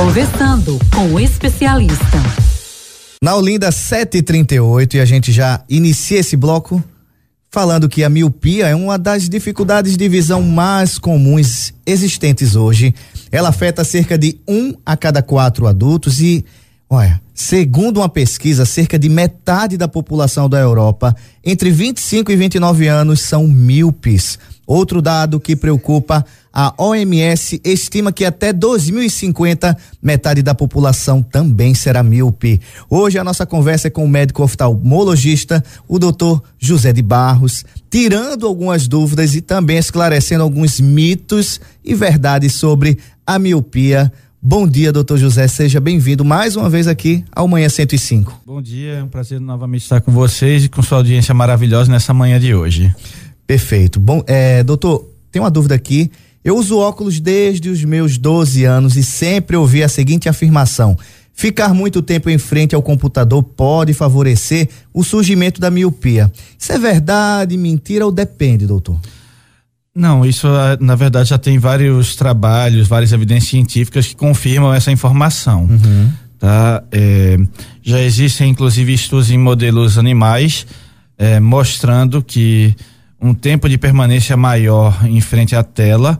Conversando com o especialista. Na Olinda 738 e a gente já inicia esse bloco falando que a miopia é uma das dificuldades de visão mais comuns existentes hoje. Ela afeta cerca de um a cada quatro adultos e, olha, segundo uma pesquisa, cerca de metade da população da Europa entre 25 e 29 anos são míopes. Outro dado que preocupa a OMS estima que até 2050 metade da população também será míope. Hoje a nossa conversa é com o médico oftalmologista, o doutor José de Barros, tirando algumas dúvidas e também esclarecendo alguns mitos e verdades sobre a miopia. Bom dia, doutor José. Seja bem-vindo mais uma vez aqui ao Manhã 105. Bom dia, é um prazer novamente estar com vocês e com sua audiência maravilhosa nessa manhã de hoje. Perfeito. Bom, é, doutor, tem uma dúvida aqui. Eu uso óculos desde os meus 12 anos e sempre ouvi a seguinte afirmação: ficar muito tempo em frente ao computador pode favorecer o surgimento da miopia. Isso é verdade, mentira ou depende, doutor? Não, isso ah, na verdade já tem vários trabalhos, várias evidências científicas que confirmam essa informação. Uhum. Tá? É, já existem inclusive estudos em modelos animais é, mostrando que um tempo de permanência maior em frente à tela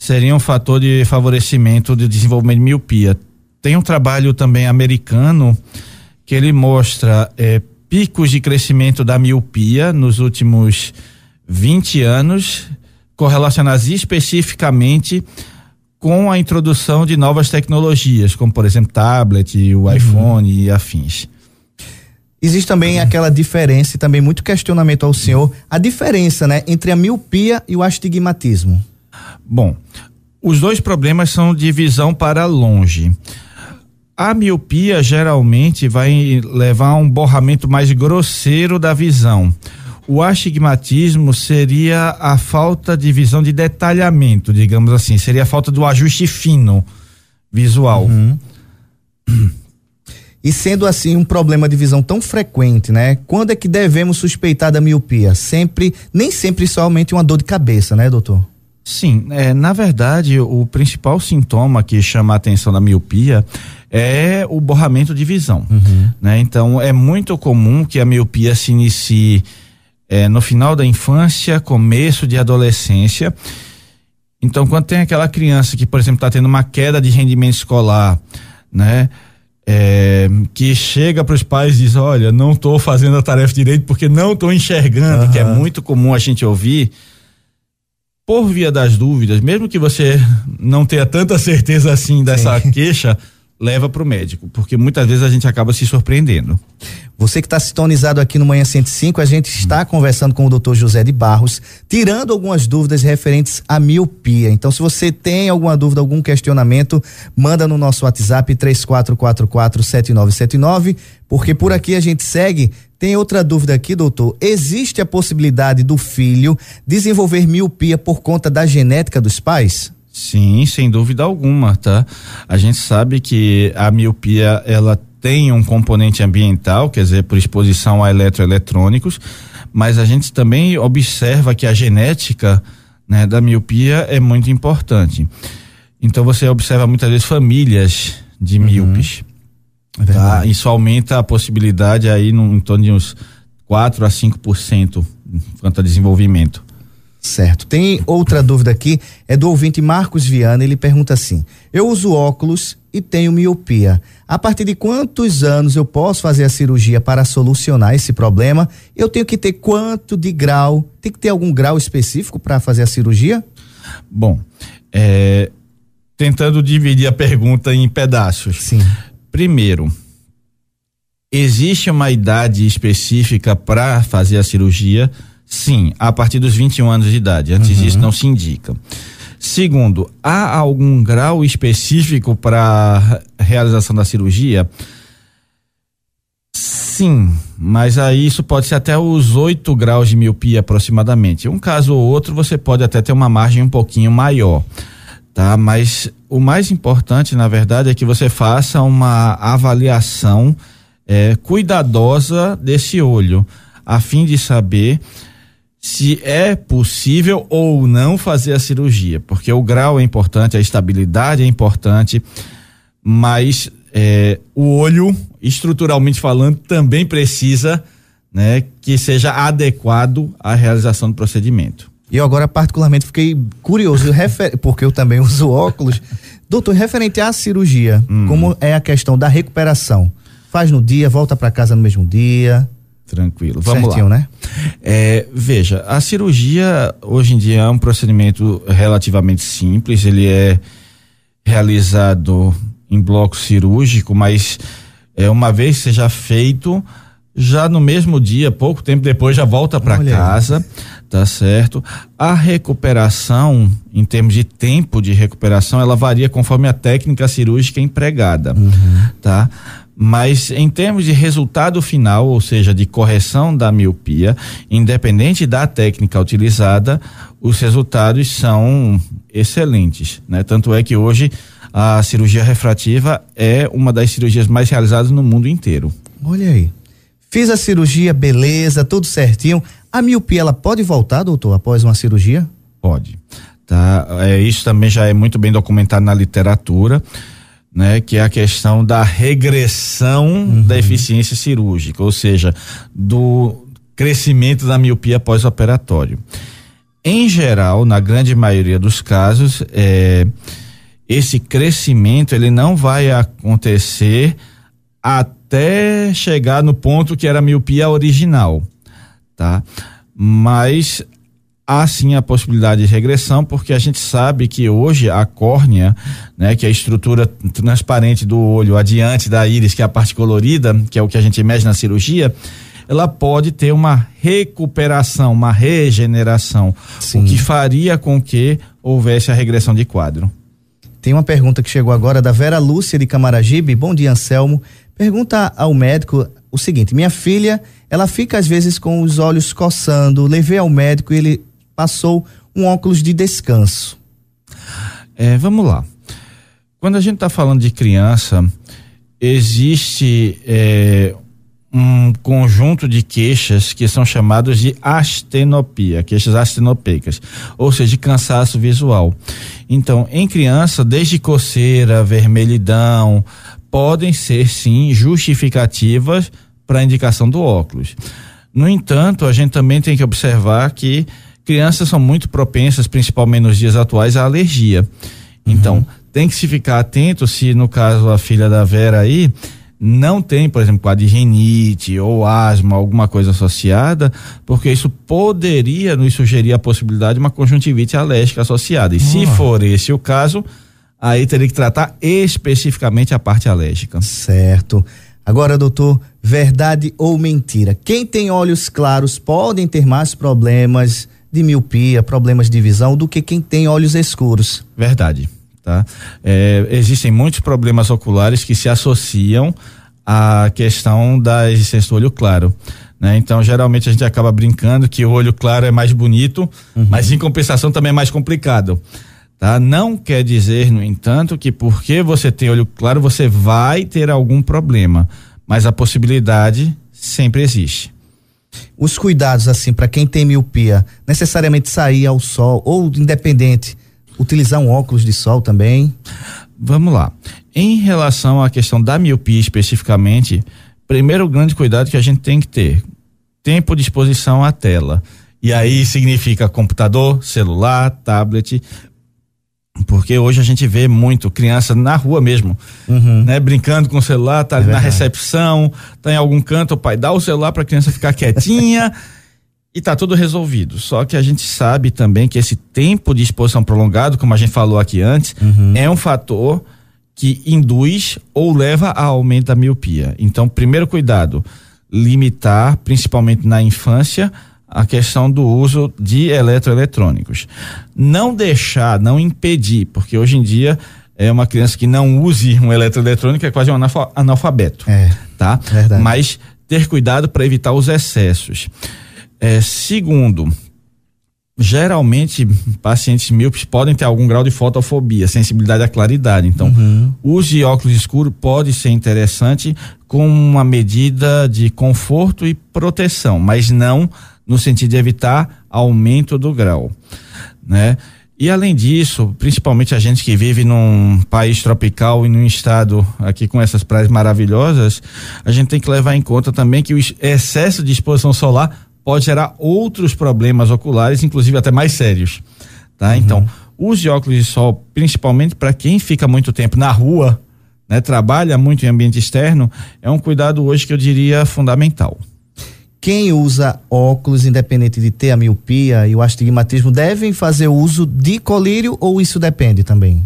seria um fator de favorecimento do desenvolvimento de miopia. Tem um trabalho também americano que ele mostra é, picos de crescimento da miopia nos últimos 20 anos, correlacionados especificamente com a introdução de novas tecnologias, como por exemplo tablet, o uhum. iPhone e afins. Existe também uhum. aquela diferença e também muito questionamento ao senhor, a diferença, né, entre a miopia e o astigmatismo. Bom, os dois problemas são de visão para longe. A miopia geralmente vai levar a um borramento mais grosseiro da visão. O astigmatismo seria a falta de visão de detalhamento, digamos assim, seria a falta do ajuste fino visual. Uhum. E sendo assim um problema de visão tão frequente, né? Quando é que devemos suspeitar da miopia? Sempre, nem sempre somente uma dor de cabeça, né, doutor? Sim, é, na verdade, o principal sintoma que chama a atenção da miopia é o borramento de visão. Uhum. Né? Então, é muito comum que a miopia se inicie é, no final da infância, começo de adolescência. Então, quando tem aquela criança que, por exemplo, está tendo uma queda de rendimento escolar, né? é, que chega para os pais e diz: Olha, não estou fazendo a tarefa direito porque não estou enxergando, uhum. que é muito comum a gente ouvir. Por via das dúvidas, mesmo que você não tenha tanta certeza assim dessa Sim. queixa, leva para o médico, porque muitas vezes a gente acaba se surpreendendo. Você que está sintonizado aqui no Manhã 105, a gente está hum. conversando com o Dr. José de Barros, tirando algumas dúvidas referentes à miopia. Então, se você tem alguma dúvida, algum questionamento, manda no nosso WhatsApp 34447979, porque por aqui a gente segue. Tem outra dúvida aqui, doutor. Existe a possibilidade do filho desenvolver miopia por conta da genética dos pais? Sim, sem dúvida alguma, tá? A gente sabe que a miopia ela tem um componente ambiental, quer dizer, por exposição a eletroeletrônicos, mas a gente também observa que a genética né, da miopia é muito importante. Então você observa muitas vezes famílias de uhum. míopes. É tá? Isso aumenta a possibilidade aí no, em torno de uns 4 a 5% quanto a desenvolvimento. Certo. Tem outra dúvida aqui, é do ouvinte Marcos Viana, ele pergunta assim: Eu uso óculos e tenho miopia. A partir de quantos anos eu posso fazer a cirurgia para solucionar esse problema? Eu tenho que ter quanto de grau? Tem que ter algum grau específico para fazer a cirurgia? Bom, é, tentando dividir a pergunta em pedaços. Sim. Primeiro, existe uma idade específica para fazer a cirurgia? Sim, a partir dos 21 anos de idade. Antes uhum. disso não se indica. Segundo, há algum grau específico para realização da cirurgia? Sim, mas aí isso pode ser até os 8 graus de miopia aproximadamente. Um caso ou outro você pode até ter uma margem um pouquinho maior, tá? Mas o mais importante, na verdade, é que você faça uma avaliação é, cuidadosa desse olho, a fim de saber se é possível ou não fazer a cirurgia, porque o grau é importante, a estabilidade é importante, mas é, o olho, estruturalmente falando, também precisa né, que seja adequado à realização do procedimento. E eu agora particularmente fiquei curioso, porque eu também uso óculos. Doutor, referente à cirurgia, hum. como é a questão da recuperação? Faz no dia, volta para casa no mesmo dia? Tranquilo, vamos Certinho, lá. né? É, veja, a cirurgia hoje em dia é um procedimento relativamente simples, ele é realizado em bloco cirúrgico, mas é uma vez seja feito, já no mesmo dia, pouco tempo depois já volta para casa, tá certo? A recuperação, em termos de tempo de recuperação, ela varia conforme a técnica cirúrgica empregada, uhum. tá? Mas em termos de resultado final, ou seja, de correção da miopia, independente da técnica utilizada, os resultados são excelentes, né? Tanto é que hoje a cirurgia refrativa é uma das cirurgias mais realizadas no mundo inteiro. Olha aí. Fiz a cirurgia, beleza, tudo certinho. A miopia, ela pode voltar, doutor, após uma cirurgia? Pode. Tá? É, isso também já é muito bem documentado na literatura, né? Que é a questão da regressão uhum. da eficiência cirúrgica, ou seja, do crescimento da miopia pós-operatório. Em geral, na grande maioria dos casos, é, esse crescimento ele não vai acontecer até chegar no ponto que era a miopia original, tá? Mas há sim a possibilidade de regressão, porque a gente sabe que hoje a córnea, né, que é a estrutura transparente do olho adiante da íris, que é a parte colorida, que é o que a gente mexe na cirurgia, ela pode ter uma recuperação, uma regeneração, sim. o que faria com que houvesse a regressão de quadro. Tem uma pergunta que chegou agora da Vera Lúcia de Camaragibe. Bom dia, Anselmo. Pergunta ao médico o seguinte: minha filha, ela fica às vezes com os olhos coçando. Levei ao médico e ele passou um óculos de descanso. É, vamos lá. Quando a gente está falando de criança, existe é, um conjunto de queixas que são chamadas de astenopia, queixas astenopeicas, ou seja, de cansaço visual. Então, em criança, desde coceira, vermelhidão, podem ser sim justificativas para a indicação do óculos. No entanto, a gente também tem que observar que crianças são muito propensas, principalmente nos dias atuais, à alergia. Então, uhum. tem que se ficar atento se, no caso, a filha da Vera aí não tem, por exemplo, quadro de rinite ou asma, alguma coisa associada, porque isso poderia nos sugerir a possibilidade de uma conjuntivite alérgica associada. E uhum. se for esse o caso, aí teria que tratar especificamente a parte alérgica. Certo. Agora, doutor, verdade ou mentira? Quem tem olhos claros podem ter mais problemas de miopia, problemas de visão do que quem tem olhos escuros. Verdade, tá? É, existem muitos problemas oculares que se associam à questão da existência do olho claro. Né? Então, geralmente a gente acaba brincando que o olho claro é mais bonito, uhum. mas em compensação também é mais complicado. Tá? Não quer dizer, no entanto, que porque você tem olho claro, você vai ter algum problema, mas a possibilidade sempre existe. Os cuidados, assim, para quem tem miopia, necessariamente sair ao sol ou independente, utilizar um óculos de sol também? Vamos lá. Em relação à questão da miopia especificamente, primeiro grande cuidado que a gente tem que ter: tempo de exposição à tela. E aí significa computador, celular, tablet, porque hoje a gente vê muito criança na rua mesmo, uhum. né? Brincando com o celular, tá é na recepção, tá em algum canto, o pai dá o celular para a criança ficar quietinha e tá tudo resolvido. Só que a gente sabe também que esse tempo de exposição prolongado, como a gente falou aqui antes, uhum. é um fator que induz ou leva a aumento da miopia. Então, primeiro cuidado, limitar, principalmente na infância, a questão do uso de eletroeletrônicos. Não deixar, não impedir, porque hoje em dia é uma criança que não use um eletroeletrônico é quase um analfabeto. É, tá? Verdade. Mas ter cuidado para evitar os excessos. É, segundo, geralmente pacientes míopes podem ter algum grau de fotofobia, sensibilidade à claridade. Então, uhum. uso de óculos escuros pode ser interessante com uma medida de conforto e proteção, mas não no sentido de evitar aumento do grau, né? E além disso, principalmente a gente que vive num país tropical e num estado aqui com essas praias maravilhosas, a gente tem que levar em conta também que o excesso de exposição solar pode gerar outros problemas oculares, inclusive até mais sérios, tá? Uhum. Então, use óculos de sol, principalmente para quem fica muito tempo na rua, né, trabalha muito em ambiente externo, é um cuidado hoje que eu diria fundamental. Quem usa óculos, independente de ter a miopia e o astigmatismo, devem fazer uso de colírio ou isso depende também?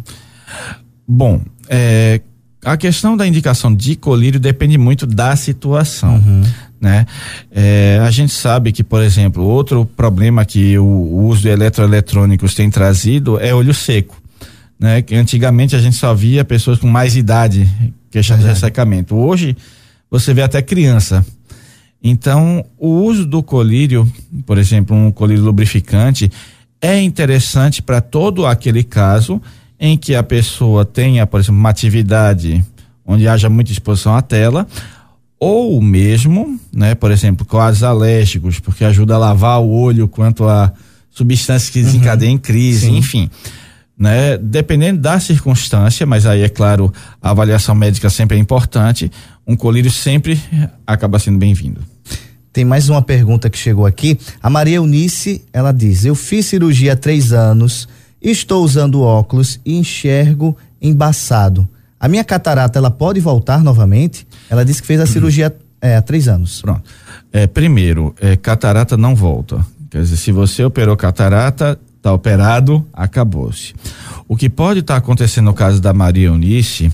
Bom, é, a questão da indicação de colírio depende muito da situação. Uhum. Né? É, a gente sabe que, por exemplo, outro problema que o, o uso de eletroeletrônicos tem trazido é olho seco. Né? Que antigamente a gente só via pessoas com mais idade queixando de ressecamento. Hoje você vê até criança então, o uso do colírio, por exemplo, um colírio lubrificante, é interessante para todo aquele caso em que a pessoa tenha, por exemplo, uma atividade onde haja muita exposição à tela, ou mesmo, né, por exemplo, quase alérgicos, porque ajuda a lavar o olho quanto a substâncias que desencadeiam uhum. crise, Sim. enfim. Né, dependendo da circunstância, mas aí é claro, a avaliação médica sempre é importante, um colírio sempre acaba sendo bem-vindo. Tem mais uma pergunta que chegou aqui. A Maria Eunice, ela diz: Eu fiz cirurgia há três anos, estou usando óculos e enxergo embaçado. A minha catarata, ela pode voltar novamente? Ela disse que fez a cirurgia é, há três anos. Pronto. É, primeiro, é, catarata não volta. Quer dizer, se você operou catarata, tá operado, acabou-se. O que pode estar tá acontecendo no caso da Maria Eunice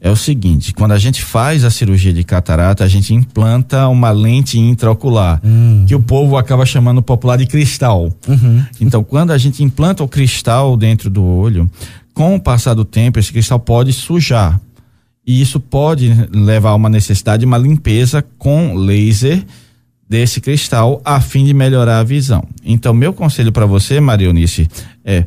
é o seguinte: quando a gente faz a cirurgia de catarata, a gente implanta uma lente intraocular, hum. que o povo acaba chamando popular de cristal. Uhum. Então, quando a gente implanta o cristal dentro do olho, com o passar do tempo, esse cristal pode sujar. E isso pode levar a uma necessidade de uma limpeza com laser desse cristal a fim de melhorar a visão. Então, meu conselho para você, Marionice, é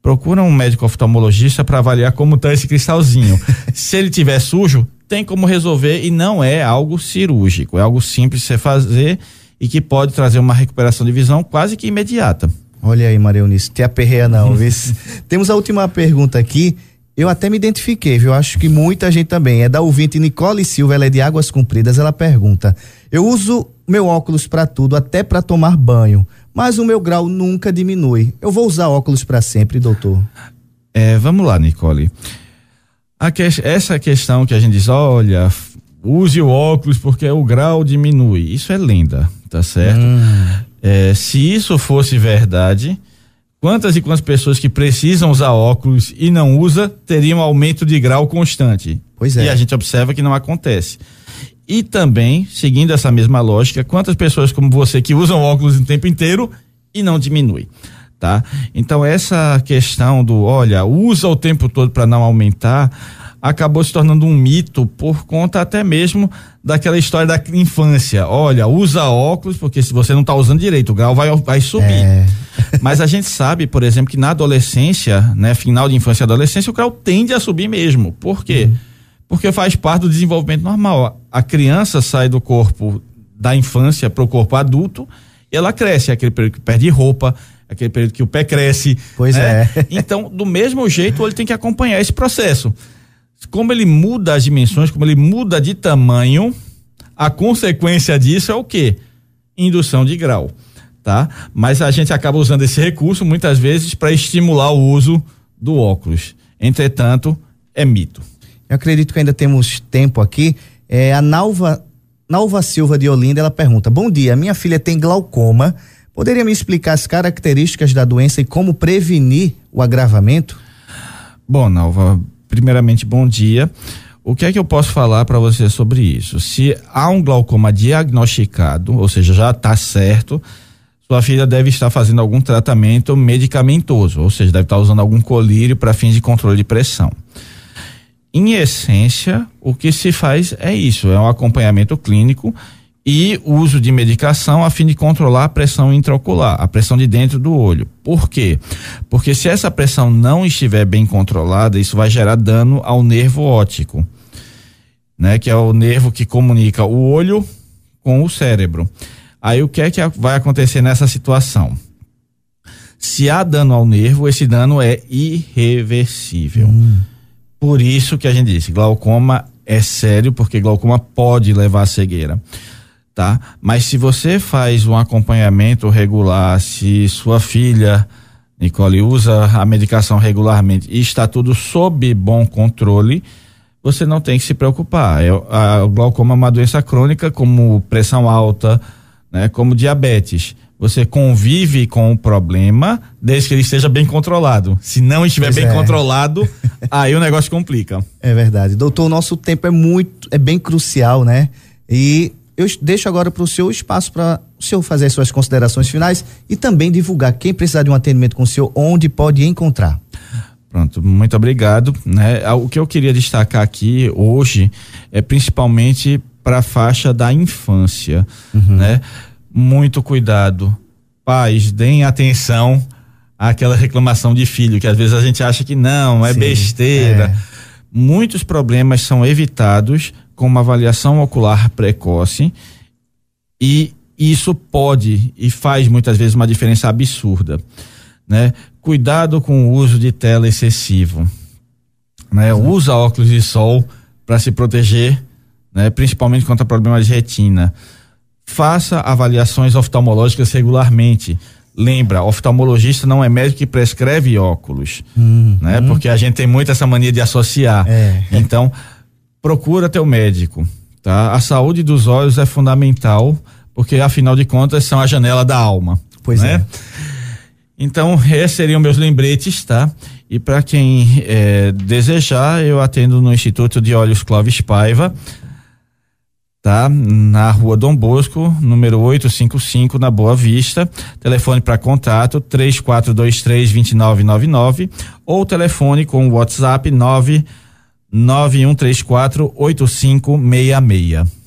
procura um médico oftalmologista para avaliar como está esse cristalzinho. Se ele tiver sujo, tem como resolver e não é algo cirúrgico, é algo simples de você fazer e que pode trazer uma recuperação de visão quase que imediata. Olha aí, Maria Eunice, te aperreia não, viu? Temos a última pergunta aqui. Eu até me identifiquei, viu? Acho que muita gente também. É da ouvinte Nicole Silva, ela é de Águas Compridas. Ela pergunta: Eu uso meu óculos para tudo, até para tomar banho mas o meu grau nunca diminui. Eu vou usar óculos para sempre, doutor. É, vamos lá, Nicole. Que, essa questão que a gente diz, olha, use o óculos porque o grau diminui. Isso é lenda, tá certo? Hum. É, se isso fosse verdade, quantas e quantas pessoas que precisam usar óculos e não usa teriam aumento de grau constante? Pois é. E a gente observa que não acontece. E também, seguindo essa mesma lógica, quantas pessoas como você que usam óculos o tempo inteiro e não diminui, tá? Então essa questão do, olha, usa o tempo todo para não aumentar, acabou se tornando um mito por conta até mesmo daquela história da infância. Olha, usa óculos porque se você não está usando direito, o grau vai, vai subir. É. Mas a gente sabe, por exemplo, que na adolescência, né, final de infância e adolescência, o grau tende a subir mesmo. Por quê? Uhum porque faz parte do desenvolvimento normal. A criança sai do corpo da infância para o corpo adulto e ela cresce, é aquele período que perde roupa, é aquele período que o pé cresce. Pois né? é. Então, do mesmo jeito, ele tem que acompanhar esse processo. Como ele muda as dimensões, como ele muda de tamanho, a consequência disso é o quê? Indução de grau, tá? Mas a gente acaba usando esse recurso muitas vezes para estimular o uso do óculos. Entretanto, é mito. Eu acredito que ainda temos tempo aqui. É, a Nalva, Nalva Silva de Olinda, ela pergunta: Bom dia, minha filha tem glaucoma. Poderia me explicar as características da doença e como prevenir o agravamento? Bom, Nalva, primeiramente, bom dia. O que é que eu posso falar para você sobre isso? Se há um glaucoma diagnosticado, ou seja, já está certo, sua filha deve estar fazendo algum tratamento medicamentoso, ou seja, deve estar usando algum colírio para fins de controle de pressão em essência, o que se faz é isso: é um acompanhamento clínico e uso de medicação a fim de controlar a pressão intraocular, a pressão de dentro do olho. Por quê? Porque se essa pressão não estiver bem controlada, isso vai gerar dano ao nervo óptico, né? Que é o nervo que comunica o olho com o cérebro. Aí o que é que vai acontecer nessa situação? Se há dano ao nervo, esse dano é irreversível. Hum. Por isso que a gente disse, glaucoma é sério, porque glaucoma pode levar à cegueira. Tá? Mas se você faz um acompanhamento regular, se sua filha Nicole usa a medicação regularmente e está tudo sob bom controle, você não tem que se preocupar. É, a, glaucoma é uma doença crônica, como pressão alta, né, como diabetes. Você convive com o problema desde que ele esteja bem controlado. Se não estiver pois bem é. controlado, aí o negócio complica. É verdade. Doutor, o nosso tempo é muito, é bem crucial, né? E eu deixo agora para o seu espaço para o senhor fazer as suas considerações finais e também divulgar quem precisar de um atendimento com o senhor, onde pode encontrar. Pronto, muito obrigado. Né? O que eu queria destacar aqui hoje é principalmente para a faixa da infância, uhum. né? Muito cuidado. Pais, deem atenção àquela reclamação de filho, que às vezes a gente acha que não, é Sim, besteira. É. Muitos problemas são evitados com uma avaliação ocular precoce e isso pode e faz muitas vezes uma diferença absurda, né? Cuidado com o uso de tela excessivo, né? Usa óculos de sol para se proteger, né? Principalmente contra problemas de retina. Faça avaliações oftalmológicas regularmente. Lembra, oftalmologista não é médico que prescreve óculos, uhum. né? Porque a gente tem muito essa mania de associar. É. Então, procura teu médico, tá? A saúde dos olhos é fundamental, porque afinal de contas são a janela da alma. Pois né? é. Então, esses seriam meus lembretes, tá? E para quem é, desejar, eu atendo no Instituto de Olhos Clóvis Paiva, tá? Na rua Dom Bosco, número 855, na Boa Vista. Telefone para contato 3423 2999 ou telefone com WhatsApp 9 9134 8566.